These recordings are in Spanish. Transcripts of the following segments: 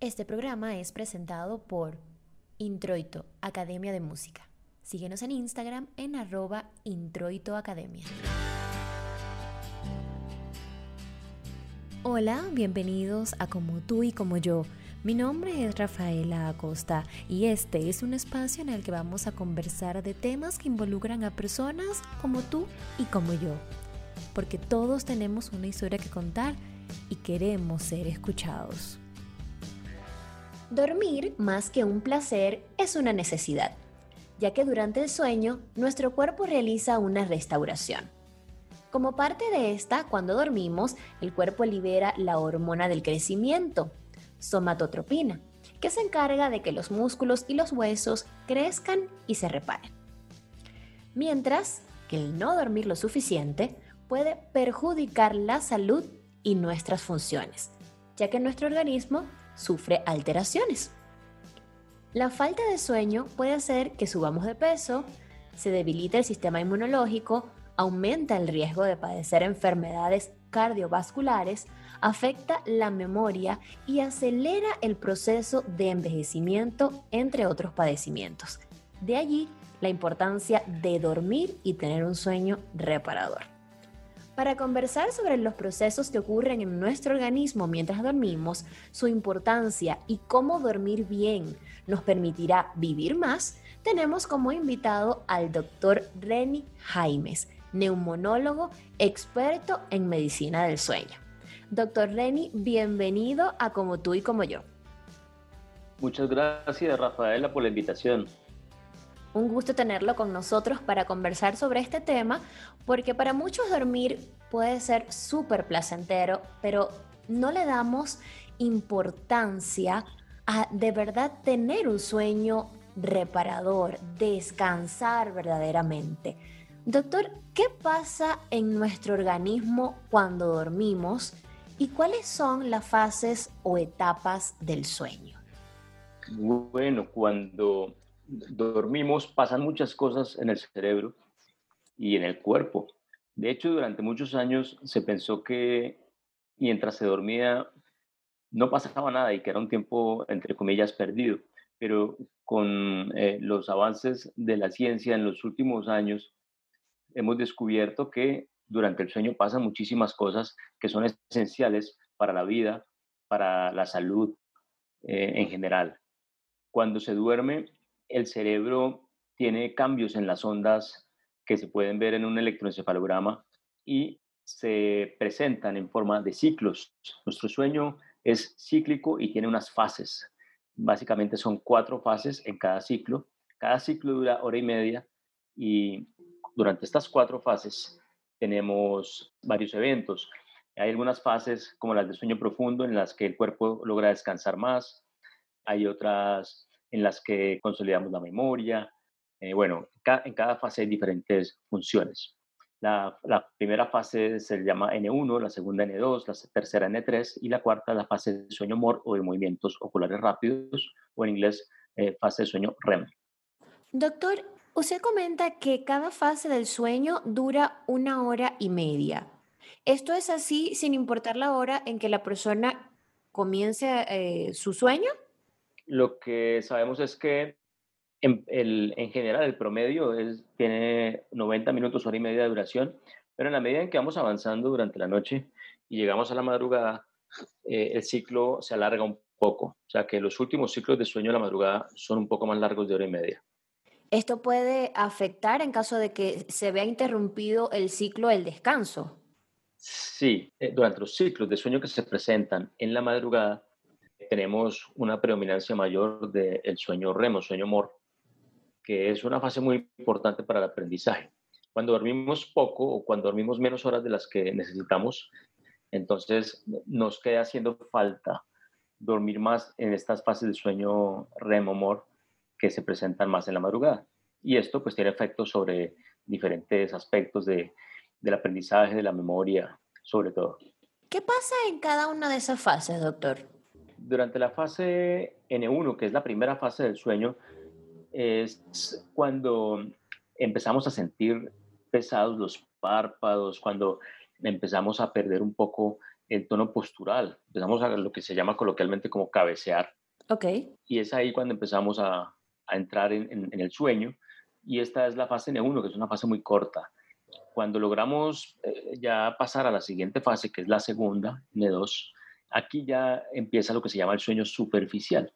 Este programa es presentado por Introito, Academia de Música. Síguenos en Instagram en arroba introitoacademia. Hola, bienvenidos a Como tú y como yo. Mi nombre es Rafaela Acosta y este es un espacio en el que vamos a conversar de temas que involucran a personas como tú y como yo. Porque todos tenemos una historia que contar y queremos ser escuchados. Dormir, más que un placer, es una necesidad, ya que durante el sueño nuestro cuerpo realiza una restauración. Como parte de esta, cuando dormimos, el cuerpo libera la hormona del crecimiento, somatotropina, que se encarga de que los músculos y los huesos crezcan y se reparen. Mientras que el no dormir lo suficiente puede perjudicar la salud y nuestras funciones, ya que nuestro organismo sufre alteraciones. La falta de sueño puede hacer que subamos de peso, se debilite el sistema inmunológico, aumenta el riesgo de padecer enfermedades cardiovasculares, afecta la memoria y acelera el proceso de envejecimiento, entre otros padecimientos. De allí la importancia de dormir y tener un sueño reparador. Para conversar sobre los procesos que ocurren en nuestro organismo mientras dormimos, su importancia y cómo dormir bien nos permitirá vivir más, tenemos como invitado al doctor Reni Jaimes, neumonólogo experto en medicina del sueño. Doctor Reni, bienvenido a Como tú y como yo. Muchas gracias, Rafaela, por la invitación. Un gusto tenerlo con nosotros para conversar sobre este tema, porque para muchos dormir puede ser súper placentero, pero no le damos importancia a de verdad tener un sueño reparador, descansar verdaderamente. Doctor, ¿qué pasa en nuestro organismo cuando dormimos y cuáles son las fases o etapas del sueño? Bueno, cuando dormimos pasan muchas cosas en el cerebro y en el cuerpo. De hecho, durante muchos años se pensó que mientras se dormía no pasaba nada y que era un tiempo, entre comillas, perdido. Pero con eh, los avances de la ciencia en los últimos años, hemos descubierto que durante el sueño pasan muchísimas cosas que son esenciales para la vida, para la salud eh, en general. Cuando se duerme, el cerebro tiene cambios en las ondas que se pueden ver en un electroencefalograma y se presentan en forma de ciclos. Nuestro sueño es cíclico y tiene unas fases. Básicamente son cuatro fases en cada ciclo. Cada ciclo dura hora y media y durante estas cuatro fases tenemos varios eventos. Hay algunas fases como las de sueño profundo en las que el cuerpo logra descansar más. Hay otras en las que consolidamos la memoria. Eh, bueno, en cada fase hay diferentes funciones. La, primera fase se llama N1, la segunda N2, la tercera N3 y la cuarta la fase de sueño MOR o de movimientos oculares rápidos o en inglés eh, fase de sueño REM. Doctor, usted comenta que cada fase del sueño dura una hora y media. ¿Esto es así sin importar la hora en que la persona comience eh, su sueño? Lo que sabemos es que en, el, en general el promedio es, tiene 90 minutos, hora y media de duración, pero en la medida en que vamos avanzando durante la noche y llegamos a la madrugada, eh, el ciclo se alarga un poco. O sea que los últimos ciclos de sueño de la madrugada son un poco más largos de hora y media. ¿Esto puede afectar en caso de que se vea interrumpido el ciclo del descanso? Sí, eh, durante los ciclos de sueño que se presentan en la madrugada, tenemos una predominancia mayor del sueño remo, sueño mor, que es una fase muy importante para el aprendizaje. Cuando dormimos poco o cuando dormimos menos horas de las que necesitamos, entonces nos queda haciendo falta dormir más en estas fases de sueño remo mor que se presentan más en la madrugada. Y esto pues tiene efectos sobre diferentes aspectos de, del aprendizaje, de la memoria, sobre todo. ¿Qué pasa en cada una de esas fases, doctor? Durante la fase N1, que es la primera fase del sueño, es cuando empezamos a sentir pesados los párpados, cuando empezamos a perder un poco el tono postural, empezamos a lo que se llama coloquialmente como cabecear. Ok. Y es ahí cuando empezamos a, a entrar en, en, el sueño. Y esta es la fase N1, que es una fase muy corta. Cuando logramos eh, ya pasar a la siguiente fase, que es la segunda, N2, aquí ya empieza lo que se llama el sueño superficial.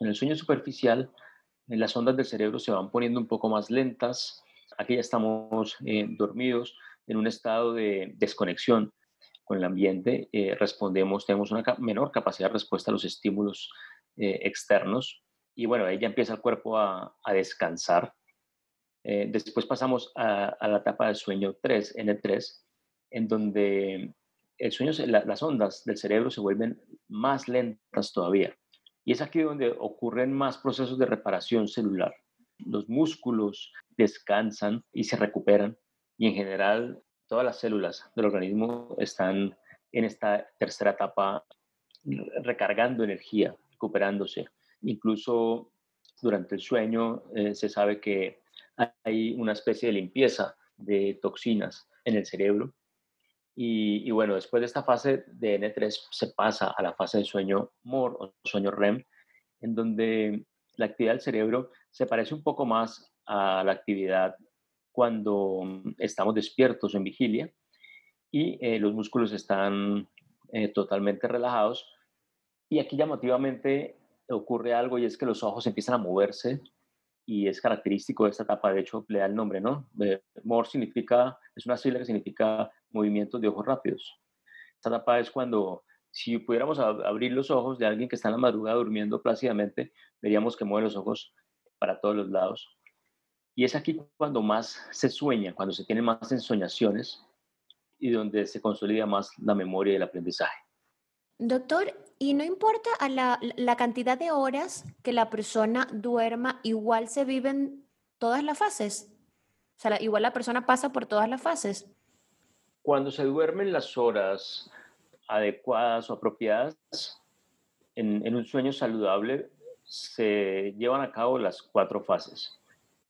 En el sueño superficial, las ondas del cerebro se van poniendo un poco más lentas. Aquí ya estamos eh, dormidos en un estado de desconexión con el ambiente. Eh, respondemos, tenemos una menor capacidad de respuesta a los estímulos eh, externos. Y bueno, ahí ya empieza el cuerpo a, descansar. después pasamos a, la etapa del sueño 3, N3, en donde el sueño, las ondas del cerebro se vuelven más lentas todavía. Y es aquí donde ocurren más procesos de reparación celular. Los músculos descansan y se recuperan y en general todas las células del organismo están en esta tercera etapa recargando energía, recuperándose. Incluso durante el sueño eh, se sabe que hay una especie de limpieza de toxinas en el cerebro y, bueno, después de esta fase de N3 se pasa a la fase de sueño MOR o sueño REM, en donde la actividad del cerebro se parece un poco más a la actividad cuando estamos despiertos o en vigilia y eh, los músculos están eh, totalmente relajados. Y aquí llamativamente ocurre algo y es que los ojos empiezan a moverse y es característico de esta etapa, de hecho le da el nombre, ¿no? MOR significa, es una sigla que significa movimientos de ojos rápidos. Esta etapa es cuando, si pudiéramos abrir los ojos de alguien que está en la madrugada durmiendo plácidamente, veríamos que mueve los ojos para todos los lados. Y es aquí cuando más se sueña, cuando se tienen más ensoñaciones y donde se consolida más la memoria y el aprendizaje. Doctor, ¿y no importa la, la, cantidad de horas que la persona duerma, igual se viven todas las fases? O sea, igual la persona pasa por todas las fases. Cuando se duermen las horas adecuadas o apropiadas, en, un sueño saludable se llevan a cabo las cuatro fases,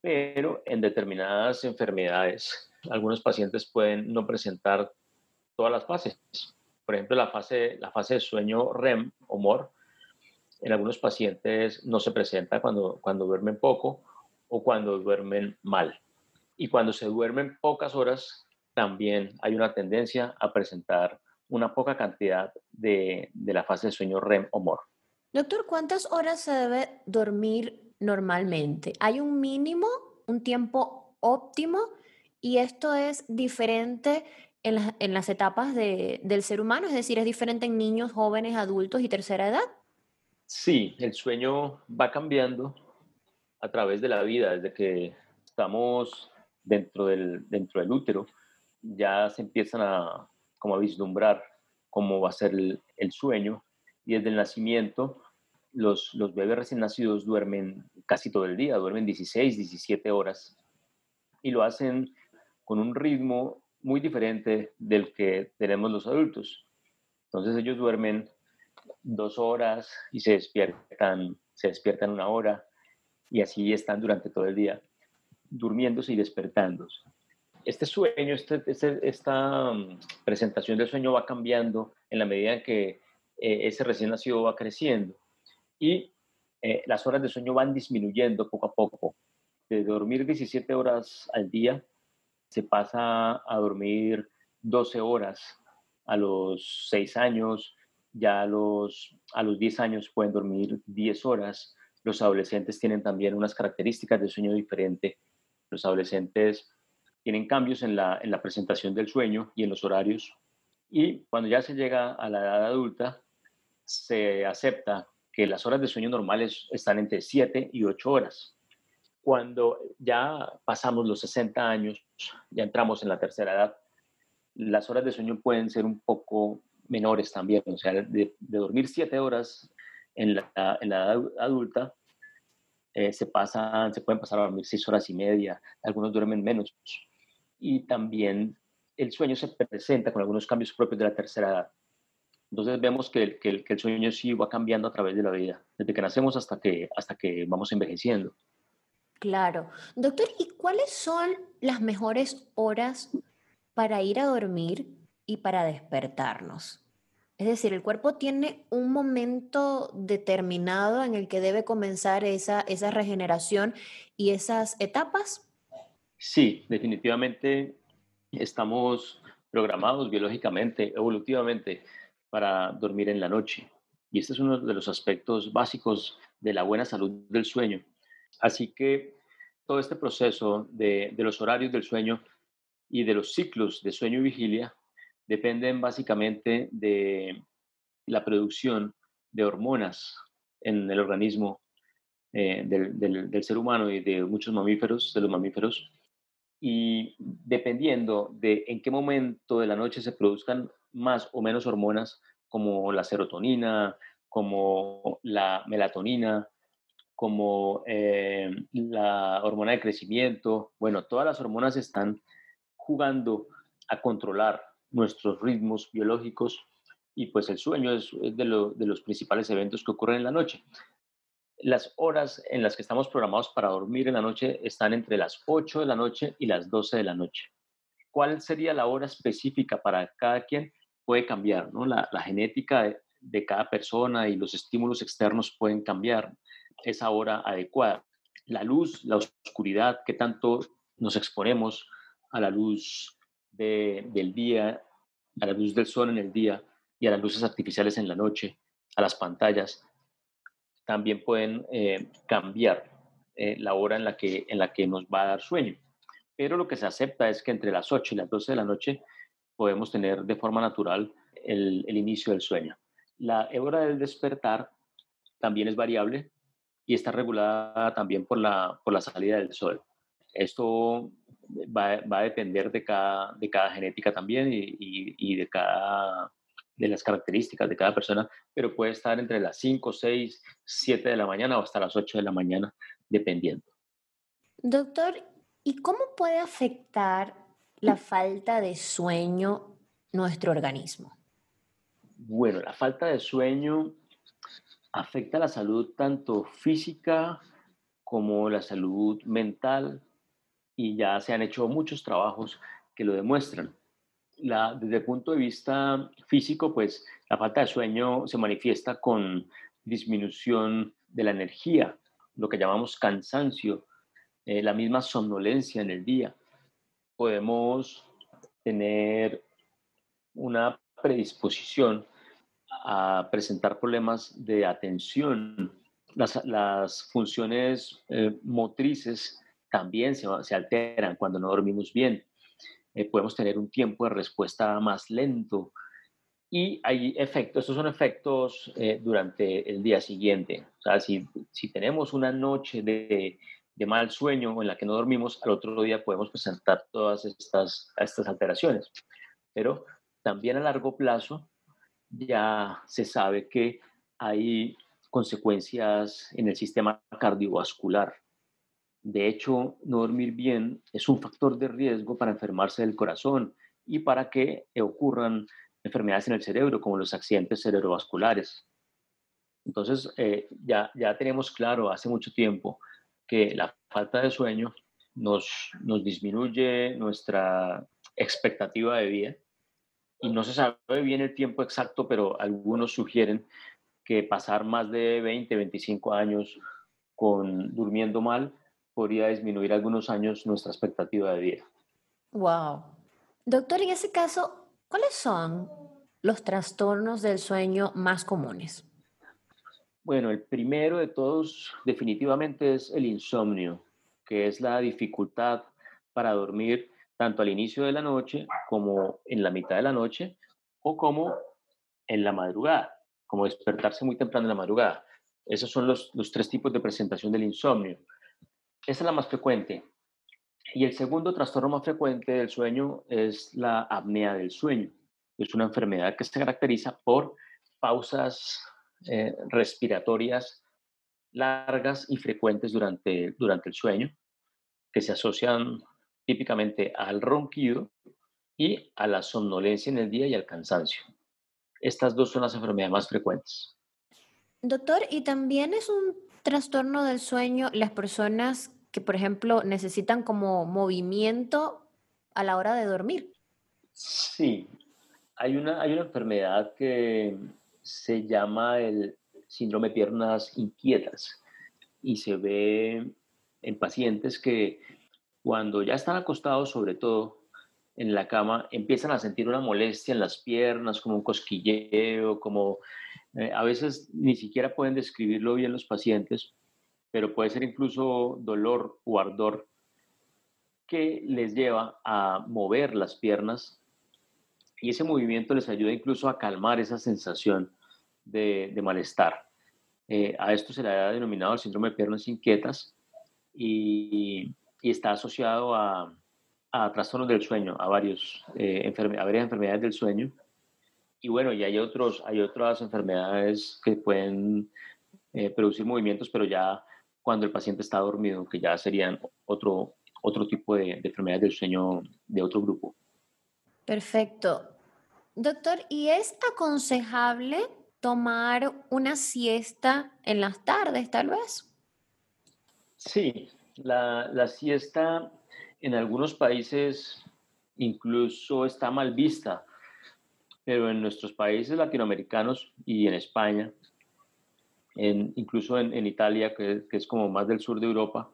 pero en determinadas enfermedades, algunos pacientes pueden no presentar todas las fases por ejemplo, la fase, la fase de sueño REM o MOR, en algunos pacientes no se presenta cuando, cuando duermen poco o cuando duermen mal. Y cuando se duermen pocas horas, también hay una tendencia a presentar una poca cantidad de, de la fase de sueño REM o MOR. Doctor, ¿cuántas horas se debe dormir normalmente? ¿Hay un mínimo, un tiempo óptimo? Y esto es diferente en, las etapas del ser humano? Es decir, ¿es diferente en niños, jóvenes, adultos y tercera edad? Sí, el sueño va cambiando a través de la vida, desde que estamos dentro del, dentro del útero, ya se empiezan a, como a vislumbrar cómo va a ser el, sueño y desde el nacimiento los, los bebés recién nacidos duermen casi todo el día, duermen 16, 17 horas y lo hacen con un ritmo muy diferente del que tenemos los adultos. Entonces ellos duermen dos horas y se despiertan, se despiertan una hora y así están durante todo el día, durmiéndose y despertándose. Este sueño, este, este esta mm, presentación del sueño va cambiando en la medida en que eh, ese recién nacido va creciendo y eh, las horas de sueño van disminuyendo poco a poco. De dormir 17 horas al día se pasa a dormir 12 horas a los 6 años, ya a los, a los 10 años pueden dormir 10 horas. Los adolescentes tienen también unas características de sueño diferente. Los adolescentes tienen cambios en la, en la presentación del sueño y en los horarios. Y cuando ya se llega a la edad adulta, se acepta que las horas de sueño normales están entre 7 y 8 horas. Cuando ya pasamos los 60 años, ya entramos en la tercera edad, las horas de sueño pueden ser un poco menores también. O sea, de, dormir 7 horas en la, edad adulta, eh, se, pasan, se pueden pasar a dormir 6 horas y media, algunos duermen menos. Y también el sueño se presenta con algunos cambios propios de la tercera edad. Entonces vemos que, que, que el sueño sí va cambiando a través de la vida, desde que nacemos hasta que, hasta que vamos envejeciendo. Claro. Doctor, ¿y cuáles son las mejores horas para ir a dormir y para despertarnos. Es decir, el cuerpo tiene un momento determinado en el que debe comenzar esa, esa regeneración y esas etapas. Sí, definitivamente estamos programados biológicamente, evolutivamente, para dormir en la noche. Y este es uno de los aspectos básicos de la buena salud del sueño. Así que todo este proceso de, los horarios del sueño y de los ciclos de sueño y vigilia dependen básicamente de la producción de hormonas en el organismo eh, del, del, ser humano y de muchos mamíferos, de los mamíferos, y dependiendo de en qué momento de la noche se produzcan más o menos hormonas, como la serotonina, como la melatonina, como eh, la hormona de crecimiento, bueno, todas las hormonas están jugando a controlar nuestros ritmos biológicos y pues el sueño es, de, los principales eventos que ocurren en la noche. Las horas en las que estamos programados para dormir en la noche están entre las 8 de la noche y las 12 de la noche. ¿Cuál sería la hora específica para cada quien? Puede cambiar, ¿no? La, genética de, de, cada persona y los estímulos externos pueden cambiar esa hora adecuada. La luz, la oscuridad, qué tanto nos exponemos a la luz del día, a la luz del sol en el día y a las luces artificiales en la noche, a las pantallas, también pueden eh, cambiar eh, la hora en la, que, en la que nos va a dar sueño. Pero lo que se acepta es que entre las 8 y las 12 de la noche podemos tener de forma natural el, el inicio del sueño. La hora del despertar también es variable y está regulada también por la, por la salida del sol. Esto va, va, a depender de cada, de cada genética también y, y, de cada de las características de cada persona, pero puede estar entre las 5, 6, 7 de la mañana o hasta las 8 de la mañana, dependiendo. Doctor, ¿y cómo puede afectar la falta de sueño nuestro organismo? Bueno, la falta de sueño afecta la salud tanto física como la salud mental, y ya se han hecho muchos trabajos que lo demuestran. La, desde el punto de vista físico, pues la falta de sueño se manifiesta con disminución de la energía, lo que llamamos cansancio, eh, la misma somnolencia en el día. Podemos tener una predisposición a presentar problemas de atención. Las, funciones eh, motrices también se alteran cuando no dormimos bien. Eh, podemos tener un tiempo de respuesta más lento y hay efectos, estos son efectos eh, durante el día siguiente. O si tenemos una noche de, de, mal sueño en la que no dormimos, al otro día podemos presentar todas estas, estas alteraciones. Pero también a largo plazo ya se sabe que hay consecuencias en el sistema cardiovascular de hecho, no dormir bien es un factor de riesgo para enfermarse del corazón y para que ocurran enfermedades en el cerebro, como los accidentes cerebrovasculares. Entonces, eh, ya, ya tenemos claro hace mucho tiempo que la falta de sueño nos, nos disminuye nuestra expectativa de vida y no se sabe bien el tiempo exacto, pero algunos sugieren que pasar más de 20, 25 años con durmiendo mal podría disminuir algunos años nuestra expectativa de vida. Wow. Doctor, en ese caso, ¿cuáles son los trastornos del sueño más comunes? Bueno, el primero de todos definitivamente es el insomnio, que es la dificultad para dormir tanto al inicio de la noche como en la mitad de la noche o como en la madrugada, como despertarse muy temprano en la madrugada. Esos son los, los tres tipos de presentación del insomnio. Esa es la más frecuente. Y el segundo trastorno más frecuente del sueño es la apnea del sueño. Es una enfermedad que se caracteriza por pausas eh, respiratorias largas y frecuentes durante, durante el sueño, que se asocian típicamente al ronquido y a la somnolencia en el día y al cansancio. Estas dos son las enfermedades más frecuentes. Doctor, ¿y también es un trastorno del sueño las personas que, por ejemplo, necesitan como movimiento a la hora de dormir? Sí, hay una, hay una enfermedad que se llama el síndrome de piernas inquietas y se ve en pacientes que cuando ya están acostados, sobre todo en la cama, empiezan a sentir una molestia en las piernas, como un cosquilleo, como eh, a veces ni siquiera pueden describirlo bien los pacientes, pero puede ser incluso dolor o ardor que les lleva a mover las piernas y ese movimiento les ayuda incluso a calmar esa sensación de, malestar. Eh, a esto se le ha denominado el síndrome de piernas inquietas y, está asociado a, trastornos del sueño, a, eh, a varias enfermedades del sueño. Y bueno, y hay, otros, hay otras enfermedades que pueden eh, producir movimientos, pero ya cuando el paciente está dormido, que ya serían otro, otro tipo de, de enfermedades del sueño de otro grupo. Perfecto. Doctor, ¿y es aconsejable tomar una siesta en las tardes, tal vez? Sí, la, siesta en algunos países incluso está mal vista, pero en nuestros países latinoamericanos y en España, incluso en, Italia, que, es como más del sur de Europa,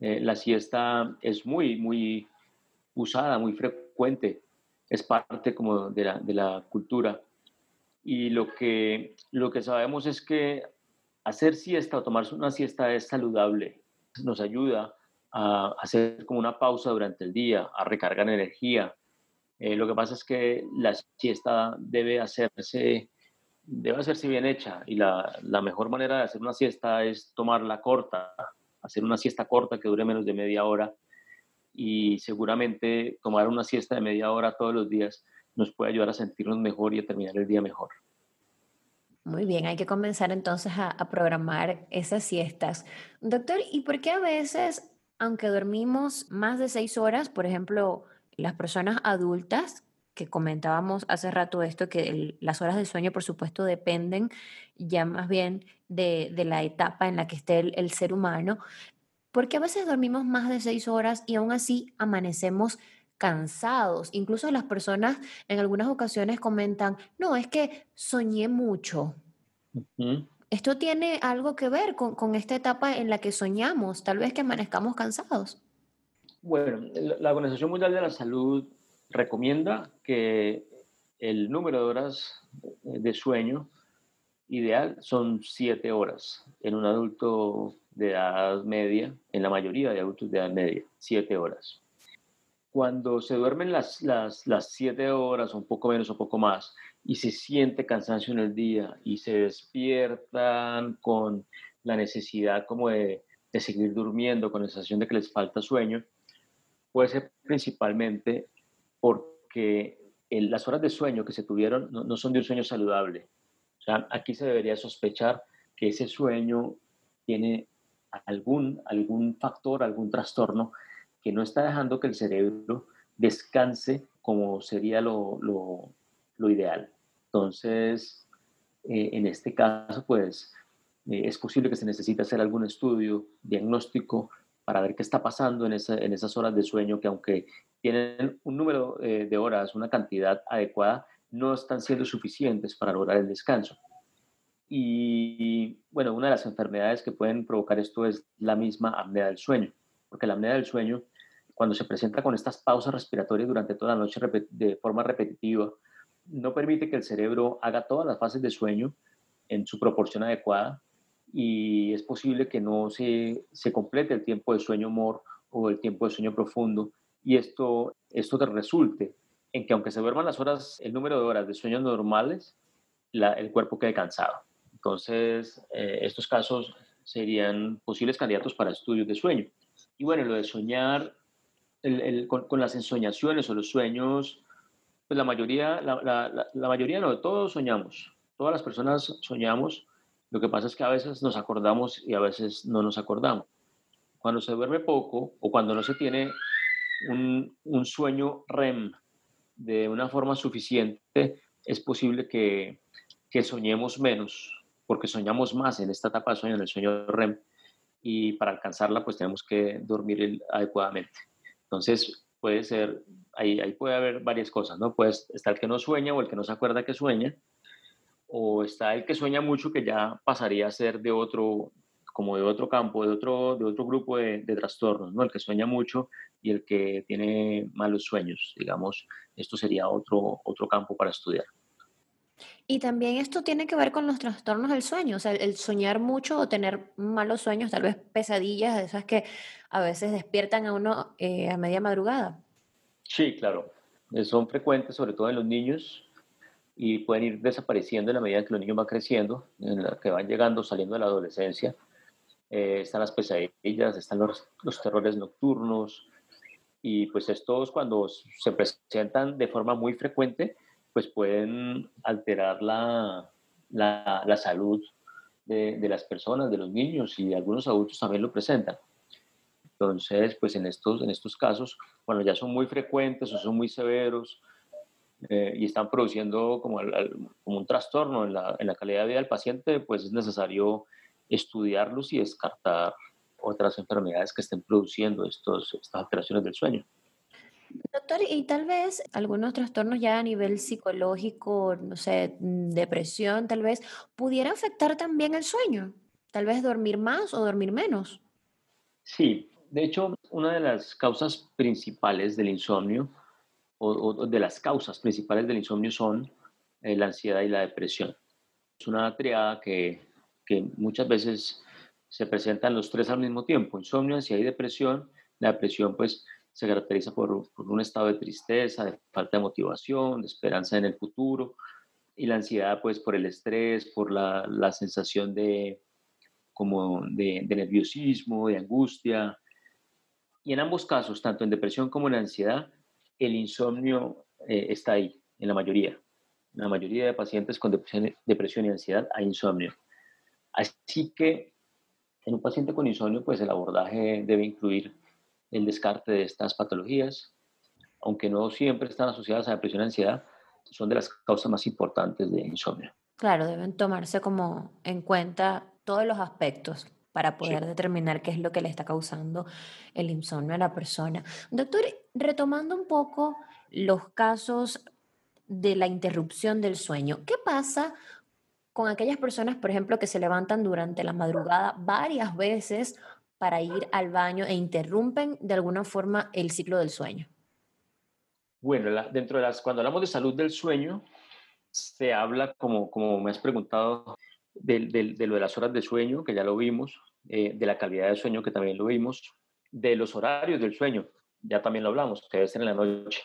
eh, la siesta es muy, muy usada, muy frecuente es parte como de la, de la cultura. Y lo que, lo que sabemos es que hacer siesta o tomarse una siesta es saludable, nos ayuda a hacer como una pausa durante el día, a recargar energía. Eh, lo que pasa es que la siesta debe hacerse, debe hacerse bien hecha y la, la mejor manera de hacer una siesta es tomarla corta, hacer una siesta corta que dure menos de media hora y seguramente tomar una siesta de media hora todos los días nos puede ayudar a sentirnos mejor y a terminar el día mejor. Muy bien, hay que comenzar entonces a, programar esas siestas. Doctor, ¿y por qué a veces, aunque dormimos más de seis horas, por ejemplo, las personas adultas, que comentábamos hace rato esto, que las horas de sueño, por supuesto, dependen ya más bien de, la etapa en la que esté el ser humano, porque a veces dormimos más de seis horas y aún así amanecemos cansados. Incluso las personas en algunas ocasiones comentan, no, es que soñé mucho. Esto tiene algo que ver con, esta etapa en la que soñamos, tal vez que amanezcamos cansados. Bueno, la Organización Mundial de la Salud recomienda que el número de horas de sueño ideal son siete horas en un adulto de edad media, en la mayoría de adultos de edad media, siete horas. Cuando se duermen las, las, las siete horas, un poco menos o poco más, y se siente cansancio en el día y se despiertan con la necesidad como de, de seguir durmiendo, con la sensación de que les falta sueño, puede ser principalmente porque las horas de sueño que se tuvieron no, son de un sueño saludable. O sea, aquí se debería sospechar que ese sueño tiene algún, algún factor, algún trastorno que no está dejando que el cerebro descanse como sería lo, lo, ideal. Entonces, eh, en este caso, pues eh, es posible que se necesite hacer algún estudio diagnóstico para ver qué está pasando en, esas horas de sueño que aunque tienen un número eh, de horas, una cantidad adecuada, no están siendo suficientes para lograr el descanso. Y bueno, una de las enfermedades que pueden provocar esto es la misma apnea del sueño, porque la apnea del sueño, cuando se presenta con estas pausas respiratorias durante toda la noche de forma repetitiva, no permite que el cerebro haga todas las fases de sueño en su proporción adecuada y es posible que no se, se complete el tiempo de sueño mor o el tiempo de sueño profundo y esto, esto te resulte en que aunque se duerman las horas, el número de horas de sueño normales, el cuerpo quede cansado. Entonces, eh, estos casos serían posibles candidatos para estudios de sueño. Y bueno, lo de soñar con, las ensoñaciones o los sueños, pues la mayoría, la, mayoría no, todos soñamos, todas las personas soñamos, lo que pasa es que a veces nos acordamos y a veces no nos acordamos. Cuando se duerme poco o cuando no se tiene un, un sueño REM de una forma suficiente, es posible que, que soñemos menos porque soñamos más en esta etapa de sueño, en el sueño REM, y para alcanzarla pues tenemos que dormir adecuadamente. Entonces, puede ser, ahí, ahí puede haber varias cosas, ¿no? Puede estar el que no sueña o el que no se acuerda que sueña, o está el que sueña mucho que ya pasaría a ser de otro, como de otro campo, de otro, de otro grupo de, de, trastornos, ¿no? El que sueña mucho y el que tiene malos sueños, digamos, esto sería otro, otro campo para estudiar. Y también esto tiene que ver con los trastornos del sueño, o sea, el soñar mucho o tener malos sueños, tal vez pesadillas, esas que a veces despiertan a uno eh, a media madrugada. Sí, claro, eh, son frecuentes, sobre todo en los niños, y pueden ir desapareciendo en la medida que los niños van creciendo, en la que van llegando, saliendo de la adolescencia. Eh, están las pesadillas, están los, terrores nocturnos, y pues estos cuando se presentan de forma muy frecuente, pues pueden alterar la, la, salud de, de, las personas, de los niños y algunos adultos también lo presentan. Entonces, pues en estos, en estos casos, cuando ya son muy frecuentes o son muy severos eh, y están produciendo como, como un trastorno en la, en la calidad de vida del paciente, pues es necesario estudiarlos y descartar otras enfermedades que estén produciendo estos, estas alteraciones del sueño. Doctor, y tal vez algunos trastornos ya a nivel psicológico, no sé, depresión, tal vez, pudiera afectar también el sueño. Tal vez dormir más o dormir menos. Sí, de hecho, una de las causas principales del insomnio, de las causas principales del insomnio son eh, la ansiedad y la depresión. Es una triada que, muchas veces se presentan los tres al mismo tiempo, insomnio, ansiedad y depresión. La depresión, pues, se caracteriza por, un estado de tristeza, de falta de motivación, de esperanza en el futuro, y la ansiedad pues por el estrés, por la, sensación de, como de, nerviosismo, de angustia. Y en ambos casos, tanto en depresión como en ansiedad, el insomnio eh, está ahí, en la mayoría. La mayoría de pacientes con depresión, depresión y ansiedad hay insomnio. Así que en un paciente con insomnio, pues el abordaje debe incluir el descarte de estas patologías, aunque no siempre están asociadas a depresión y ansiedad, son de las causas más importantes de insomnio. Claro, deben tomarse como en cuenta todos los aspectos para poder determinar qué es lo que le está causando el insomnio a la persona. Doctor, retomando un poco los casos de la interrupción del sueño, ¿qué pasa con aquellas personas, por ejemplo, que se levantan durante la madrugada varias veces para ir al baño e interrumpen de alguna forma el ciclo del sueño? Bueno, dentro de las, cuando hablamos de salud del sueño, se habla, como, como me has preguntado, de, lo de las horas de sueño, que ya lo vimos, eh, de la calidad del sueño, que también lo vimos, de los horarios del sueño, ya también lo hablamos, que debe ser en la noche,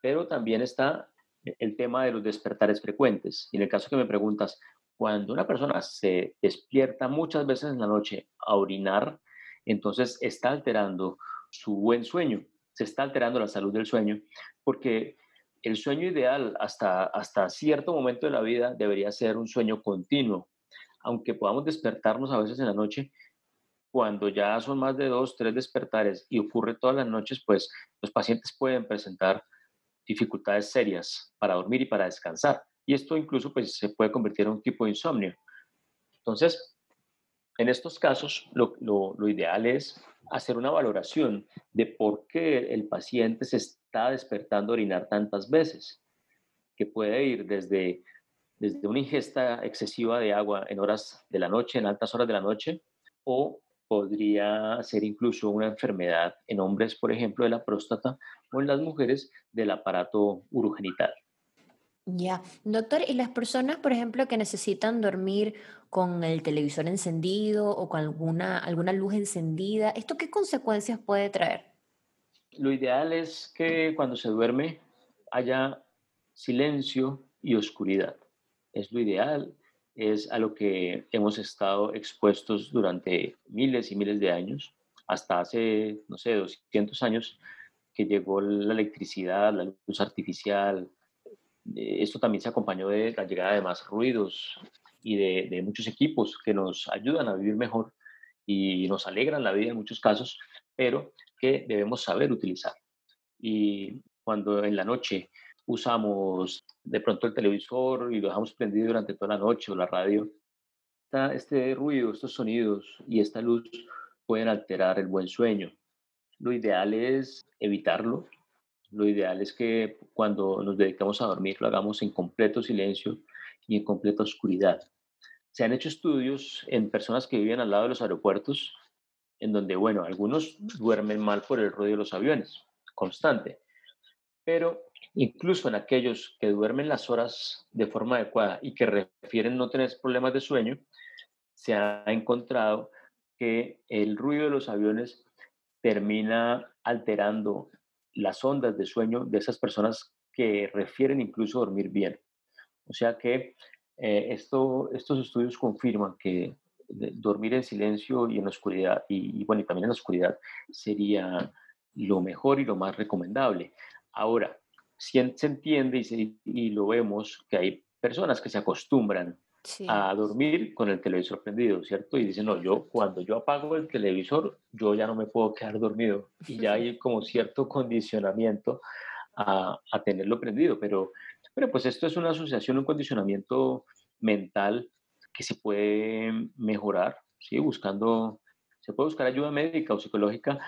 pero también está el tema de los despertares frecuentes. Y en el caso que me preguntas, cuando una persona se despierta muchas veces en la noche a orinar, entonces está alterando su buen sueño, se está alterando la salud del sueño, porque el sueño ideal hasta, hasta cierto momento de la vida debería ser un sueño continuo, aunque podamos despertarnos a veces en la noche, cuando ya son más de dos, tres despertares y ocurre todas las noches, pues los pacientes pueden presentar dificultades serias para dormir y para descansar. Y esto incluso pues, se puede convertir en un tipo de insomnio. Entonces, en estos casos, lo, ideal es hacer una valoración de por qué el paciente se está despertando a orinar tantas veces, que puede ir desde, desde una ingesta excesiva de agua en horas de la noche, en altas horas de la noche, o podría ser incluso una enfermedad en hombres, por ejemplo, de la próstata, o en las mujeres del aparato urogenital. Ya, doctor, ¿y las personas, por ejemplo, que necesitan dormir con el televisor encendido o con alguna, alguna luz encendida, ¿esto qué consecuencias puede traer? Lo ideal es que cuando se duerme haya silencio y oscuridad. Es lo ideal, es a lo que hemos estado expuestos durante miles y miles de años, hasta hace, no sé, 200 años que llegó la electricidad, la luz artificial, eh, esto también se acompañó de la llegada de más ruidos y de, muchos equipos que nos ayudan a vivir mejor y nos alegran la vida en muchos casos, pero que debemos saber utilizar. Y cuando en la noche usamos de pronto el televisor y lo dejamos prendido durante toda la noche o la radio, este ruido, estos sonidos y esta luz pueden alterar el buen sueño. Lo ideal es evitarlo, Lo ideal es que cuando nos dedicamos a dormir lo hagamos en completo silencio y en completa oscuridad. Se han hecho estudios en personas que viven al lado de los aeropuertos, en donde, bueno, algunos duermen mal por el ruido de los aviones, constante, pero incluso en aquellos que duermen las horas de forma adecuada y que refieren no tener problemas de sueño, se ha encontrado que el ruido de los aviones termina alterando las ondas de sueño de esas personas que refieren incluso dormir bien. O sea que eh, esto, estos estudios confirman que dormir en silencio y en oscuridad, y, bueno, y también en la oscuridad, sería lo mejor y lo más recomendable. Ahora, se entiende y, y lo vemos que hay personas que se acostumbran a dormir con el televisor prendido, ¿cierto? Y dicen, no, yo cuando yo apago el televisor, yo ya no me puedo quedar dormido. Y ya hay como cierto condicionamiento a, a tenerlo prendido. Pero, pero pues esto es una asociación, un condicionamiento mental que se puede mejorar, ¿sí? Buscando, se puede buscar ayuda médica o psicológica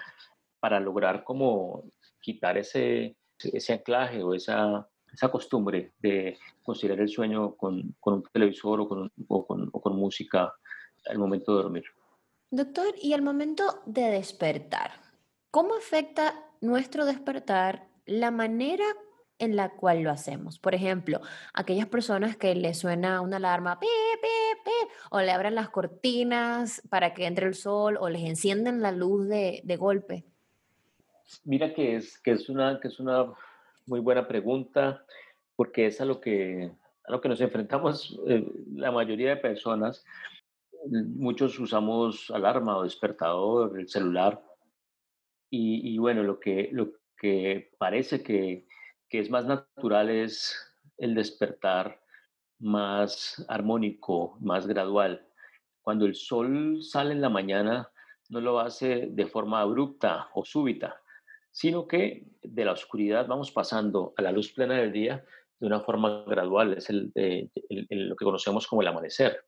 para lograr como quitar ese, ese anclaje o esa, esa costumbre de considerar el sueño con, con un televisor o con, o, con, o con, música al momento de dormir. Doctor, y al momento de despertar, ¿cómo afecta nuestro despertar la manera en la cual lo hacemos? Por ejemplo, aquellas personas que le suena una alarma pi, pi, pi, o le abren las cortinas para que entre el sol o les encienden la luz de, de golpe. Mira que es, que es una, que es una muy buena pregunta, porque es a lo que, a lo que nos enfrentamos eh, la mayoría de personas. Muchos usamos alarma o despertador, el celular, y, y bueno, lo que, lo que parece que, que es más natural es el despertar más armónico, más gradual. Cuando el sol sale en la mañana, no lo hace de forma abrupta o súbita, sino que de la oscuridad vamos pasando a la luz plena del día de una forma gradual, es el, lo que conocemos como el amanecer.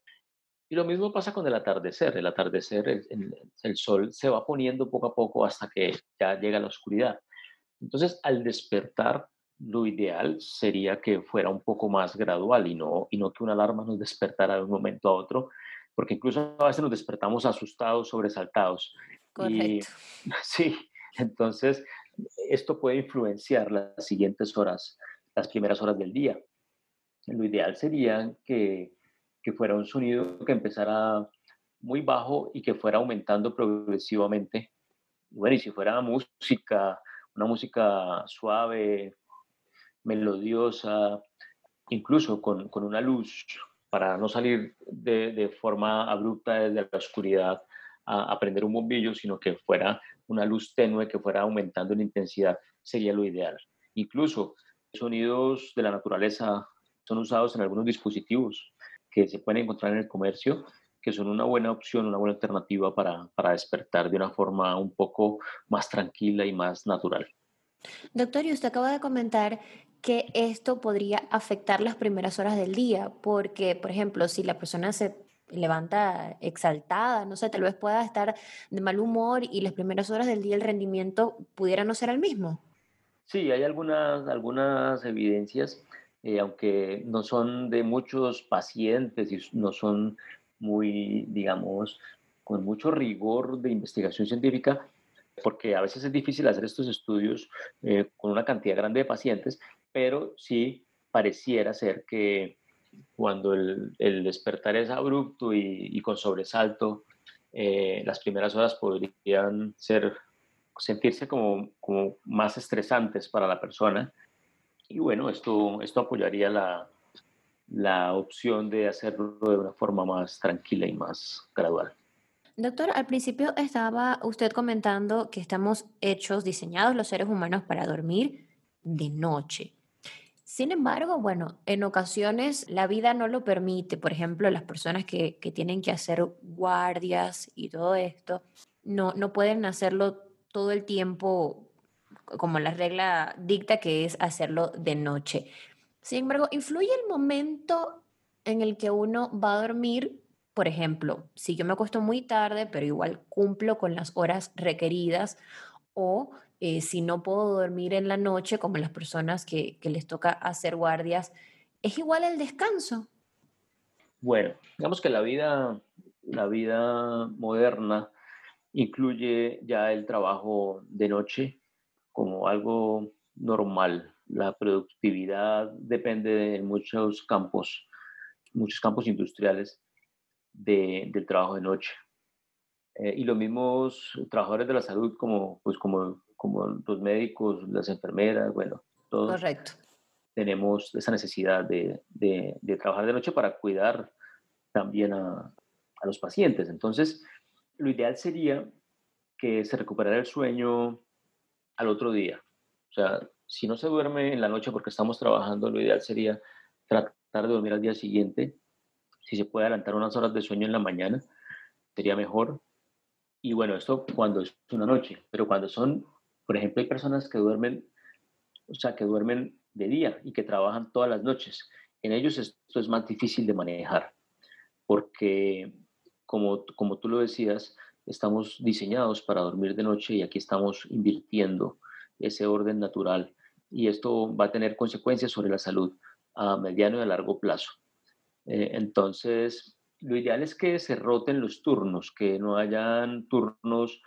Y lo mismo pasa con el atardecer. El atardecer, el, el, sol se va poniendo poco a poco hasta que ya llega la oscuridad. Entonces, al despertar, lo ideal sería que fuera un poco más gradual y no, y no que una alarma nos despertara de un momento a otro, porque incluso a veces nos despertamos asustados, sobresaltados. Correcto. sí, entonces, esto puede influenciar las siguientes horas, las primeras horas del día. Lo ideal sería que, fuera un sonido que empezara muy bajo y que fuera aumentando progresivamente. Bueno, y si fuera música, una música suave, melodiosa, incluso con, una luz para no salir de, forma abrupta desde la oscuridad a, a prender un bombillo, sino que fuera una luz tenue que fuera aumentando en intensidad sería lo ideal. Incluso sonidos de la naturaleza son usados en algunos dispositivos que se pueden encontrar en el comercio, que son una buena opción, una buena alternativa para, para despertar de una forma un poco más tranquila y más natural. Doctor, y usted acaba de comentar que esto podría afectar las primeras horas del día, porque, por ejemplo, si la persona se levanta exaltada, no sé, tal vez pueda estar de mal humor y las primeras horas del día el rendimiento pudiera no ser el mismo. Sí, hay algunas, algunas evidencias, eh, aunque no son de muchos pacientes y no son muy, digamos, con mucho rigor de investigación científica, porque a veces es difícil hacer estos estudios eh, con una cantidad grande de pacientes, pero sí pareciera ser que cuando el, despertar es abrupto y, con sobresalto, eh, las primeras horas podrían ser, sentirse como, como, más estresantes para la persona. Y bueno, esto, esto apoyaría la, la opción de hacerlo de una forma más tranquila y más gradual. Doctor, al principio estaba usted comentando que estamos hechos, diseñados los seres humanos para dormir de noche. Sin embargo, bueno, en ocasiones la vida no lo permite. Por ejemplo, las personas que, tienen que hacer guardias y todo esto, no, no pueden hacerlo todo el tiempo como la regla dicta que es hacerlo de noche. Sin embargo, influye el momento en el que uno va a dormir. Por ejemplo, si yo me acuesto muy tarde, pero igual cumplo con las horas requeridas, o eh, si no puedo dormir en la noche, como las personas que, que les toca hacer guardias, ¿es igual el descanso? Bueno, digamos que la vida, la vida moderna incluye ya el trabajo de noche como algo normal. La productividad depende de muchos campos, muchos campos industriales del trabajo de noche. Eh, y los mismos trabajadores de la salud, como, pues como, como los médicos, las enfermeras, bueno, todos Correcto. tenemos esa necesidad de, de, de, trabajar de noche para cuidar también a, a los pacientes. Entonces, lo ideal sería que se recuperara el sueño al otro día. O sea, si no se duerme en la noche porque estamos trabajando, lo ideal sería tratar de dormir al día siguiente. Si se puede adelantar unas horas de sueño en la mañana, sería mejor. Y bueno, esto cuando es una noche, pero cuando son, por ejemplo, hay personas que duermen, o sea, que duermen de día y que trabajan todas las noches. En ellos esto es más difícil de manejar, porque como, como tú lo decías, estamos diseñados para dormir de noche y aquí estamos invirtiendo ese orden natural y esto va a tener consecuencias sobre la salud a mediano y a largo plazo. Eh, entonces, lo ideal es que se roten los turnos, que no hayan turnos,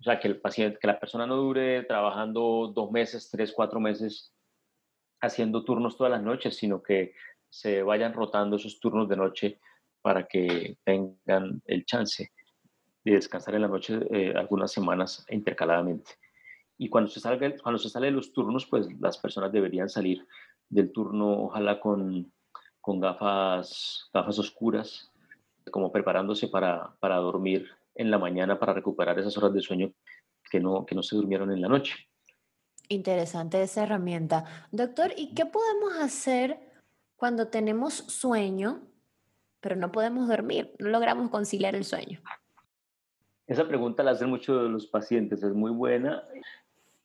o sea, que el paciente, que la persona no dure trabajando dos meses, tres, cuatro meses haciendo turnos todas las noches, sino que se vayan rotando esos turnos de noche para que tengan el chance de descansar en la noche eh, algunas semanas intercaladamente. Y cuando se, salga, cuando se sale de los turnos, pues las personas deberían salir del turno, ojalá con, con gafas, gafas oscuras, como preparándose para, para dormir en la mañana para recuperar esas horas de sueño que no, que no se durmieron en la noche. Interesante esa herramienta. Doctor, ¿y qué podemos hacer cuando tenemos sueño, pero no podemos dormir? No logramos conciliar el sueño. Esa pregunta la hacen muchos los pacientes, es muy buena.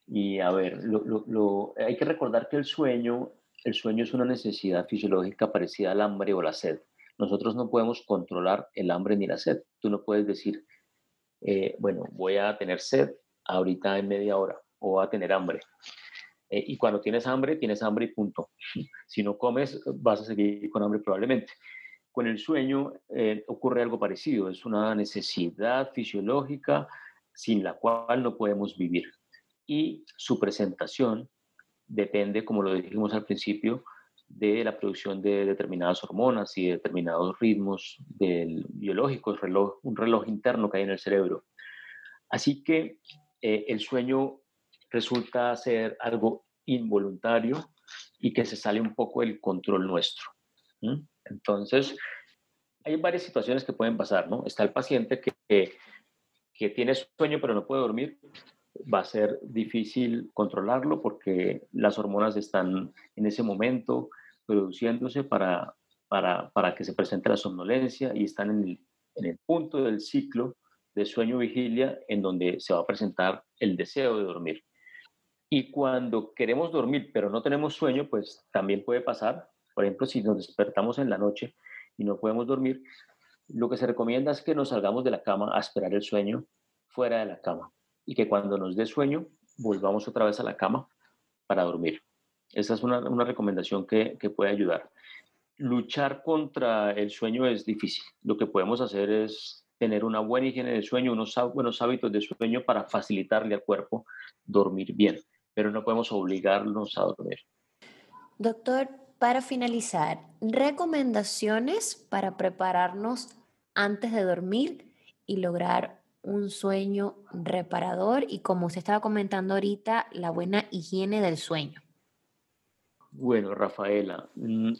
Y a ver, lo, lo, lo, hay que recordar que el sueño, el sueño es una necesidad fisiológica parecida al hambre o la sed. Nosotros no podemos controlar el hambre ni la sed. Tú no puedes decir, eh, bueno, voy a tener sed ahorita en media hora o a tener hambre. Eh, y cuando tienes hambre, tienes hambre y punto. Si no comes, vas a seguir con hambre probablemente. Con el sueño eh, ocurre algo parecido, es una necesidad fisiológica sin la cual no podemos vivir. Y su presentación depende, como lo dijimos al principio, de la producción de determinadas hormonas y de determinados ritmos biológicos, un reloj interno que hay en el cerebro. Así que eh, el sueño resulta ser algo involuntario y que se sale un poco del control nuestro. Entonces, hay varias situaciones que pueden pasar, ¿no? Está el paciente que, que, tiene sueño pero no puede dormir, va a ser difícil controlarlo porque las hormonas están en ese momento produciéndose para, para, para que se presente la somnolencia y están en el, en el punto del ciclo de sueño-vigilia en donde se va a presentar el deseo de dormir. Y cuando queremos dormir pero no tenemos sueño, pues también puede pasar por ejemplo, si nos despertamos en la noche y no podemos dormir, lo que se recomienda es que nos salgamos de la cama a esperar el sueño fuera de la cama y que cuando nos dé sueño volvamos otra vez a la cama para dormir. Esa es una, recomendación que, que puede ayudar. Luchar contra el sueño es difícil. Lo que podemos hacer es tener una buena higiene de sueño, unos buenos hábitos de sueño para facilitarle al cuerpo dormir bien, pero no podemos obligarnos a dormir. Doctor, para finalizar, recomendaciones para prepararnos antes de dormir y lograr un sueño reparador y como usted estaba comentando ahorita, la buena higiene del sueño. Bueno, Rafaela, mm,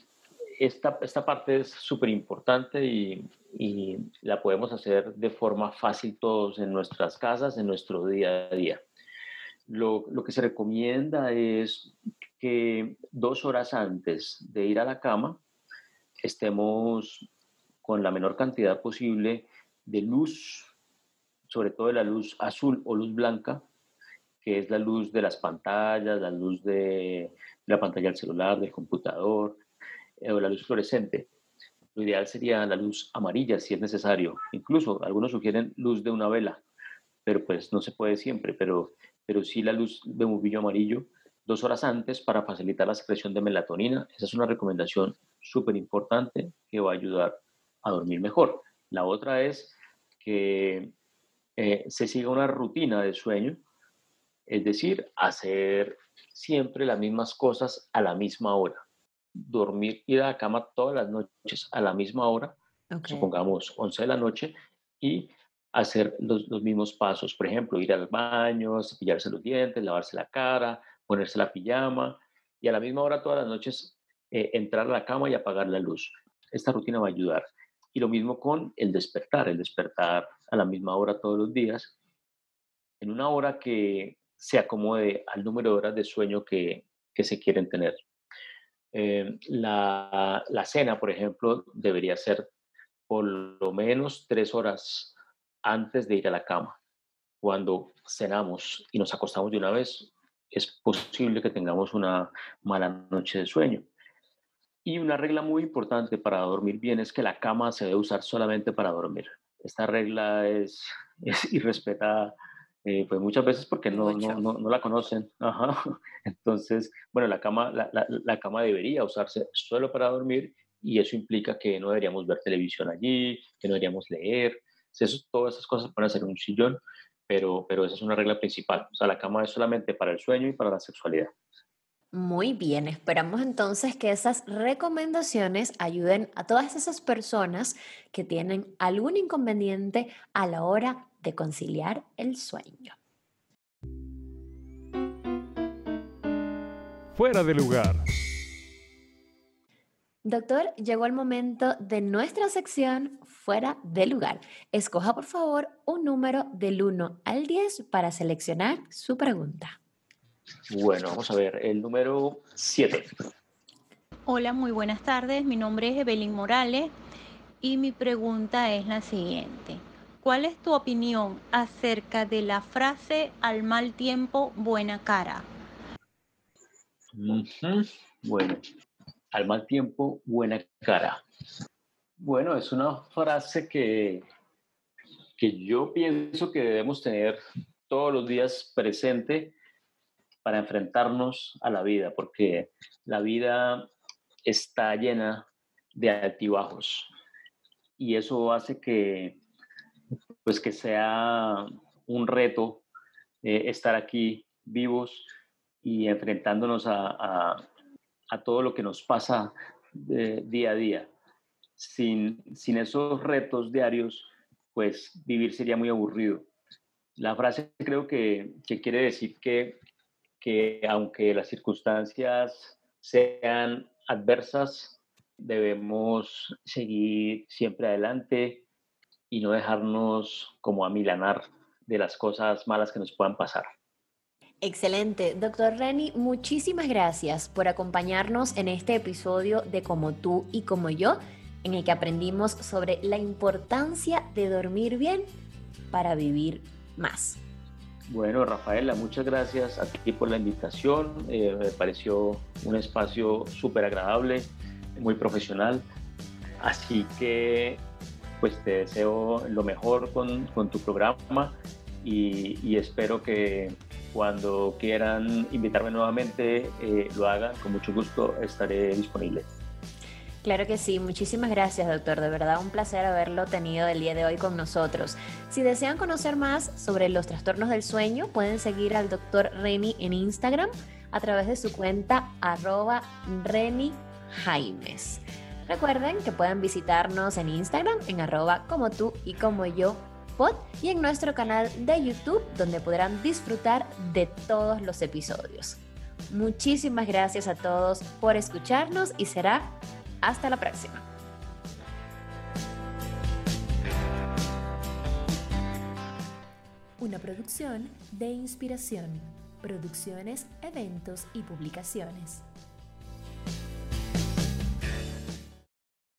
esta, esta parte es súper importante y, y, la podemos hacer de forma fácil todos en nuestras casas, en nuestro día a día. Lo, lo que se recomienda es que dos horas antes de ir a la cama estemos con la menor cantidad posible de luz, sobre todo de la luz azul o luz blanca, que es la luz de las pantallas, la luz de la pantalla del celular, del computador, eh, o la luz fluorescente. Lo ideal sería la luz amarilla si es necesario. Incluso algunos sugieren luz de una vela, pero pues no se puede siempre, pero pero sí la luz de bombillo amarillo dos horas antes para facilitar la secreción de melatonina. Esa es una recomendación súper importante que va a ayudar a dormir mejor. La otra es que eh, se siga una rutina de sueño, es decir, hacer siempre las mismas cosas a la misma hora. Dormir, ir a la cama todas las noches a la misma hora, supongamos 11 de la noche, y hacer los, los, mismos pasos. Por ejemplo, ir al baño, cepillarse los dientes, lavarse la cara, ponerse la pijama y a la misma hora todas las noches eh, entrar a la cama y apagar la luz. Esta rutina va a ayudar. Y lo mismo con el despertar, el despertar a la misma hora todos los días, en una hora que se acomode al número de horas de sueño que, que se quieren tener. Eh, la, la cena, por ejemplo, debería ser por lo menos tres horas antes de ir a la cama. Cuando cenamos y nos acostamos de una vez, es posible que tengamos una mala noche de sueño. Y una regla muy importante para dormir bien es que la cama se debe usar solamente para dormir. Esta regla es, es irrespetada eh, pues muchas veces porque no, no, no, la conocen. Entonces, bueno, la cama, la, la, cama debería usarse solo para dormir y eso implica que no deberíamos ver televisión allí, que no deberíamos leer. Eso, todas esas cosas pueden ser un sillón pero, pero esa es una regla principal. O sea, la cama es solamente para el sueño y para la sexualidad. Muy bien, esperamos entonces que esas recomendaciones ayuden a todas esas personas que tienen algún inconveniente a la hora de conciliar el sueño. Fuera de lugar. Doctor, llegó el momento de nuestra sección Fuera de lugar. Escoja por favor un número del 1 al 10 para seleccionar su pregunta. Bueno, vamos a ver, el número 7. Hola, muy buenas tardes. Mi nombre es Evelyn Morales y mi pregunta es la siguiente. ¿Cuál es tu opinión acerca de la frase al mal tiempo, buena cara? Bueno, al mal tiempo, buena cara. Bueno, es una frase que, que yo pienso que debemos tener todos los días presente para enfrentarnos a la vida, porque la vida está llena de altibajos y eso hace que, pues que sea un reto eh, estar aquí vivos y enfrentándonos a, a todo lo que nos pasa día a día. Sin, sin esos retos diarios, pues vivir sería muy aburrido. La frase creo que, que quiere decir que, que aunque las circunstancias sean adversas, debemos seguir siempre adelante y no dejarnos como amilanar de las cosas malas que nos puedan pasar. Excelente. Doctor Reni, muchísimas gracias por acompañarnos en este episodio de Como tú y como yo, en el que aprendimos sobre la importancia de dormir bien para vivir más. Bueno, Rafaela, muchas gracias a ti por la invitación. Eh, me pareció un espacio súper agradable, muy profesional. Así que, pues te deseo lo mejor con, con tu programa y, espero que cuando quieran invitarme nuevamente, eh, lo hagan. Con mucho gusto estaré disponible. Claro que sí, muchísimas gracias doctor, de verdad un placer haberlo tenido el día de hoy con nosotros. Si desean conocer más sobre los trastornos del sueño, pueden seguir al doctor Reni en Instagram a través de su cuenta arroba Jaimes. Recuerden que pueden visitarnos en Instagram en arroba como tú y como yo y en nuestro canal de YouTube donde podrán disfrutar de todos los episodios. Muchísimas gracias a todos por escucharnos y será hasta la próxima. Una producción de inspiración, producciones, eventos y publicaciones.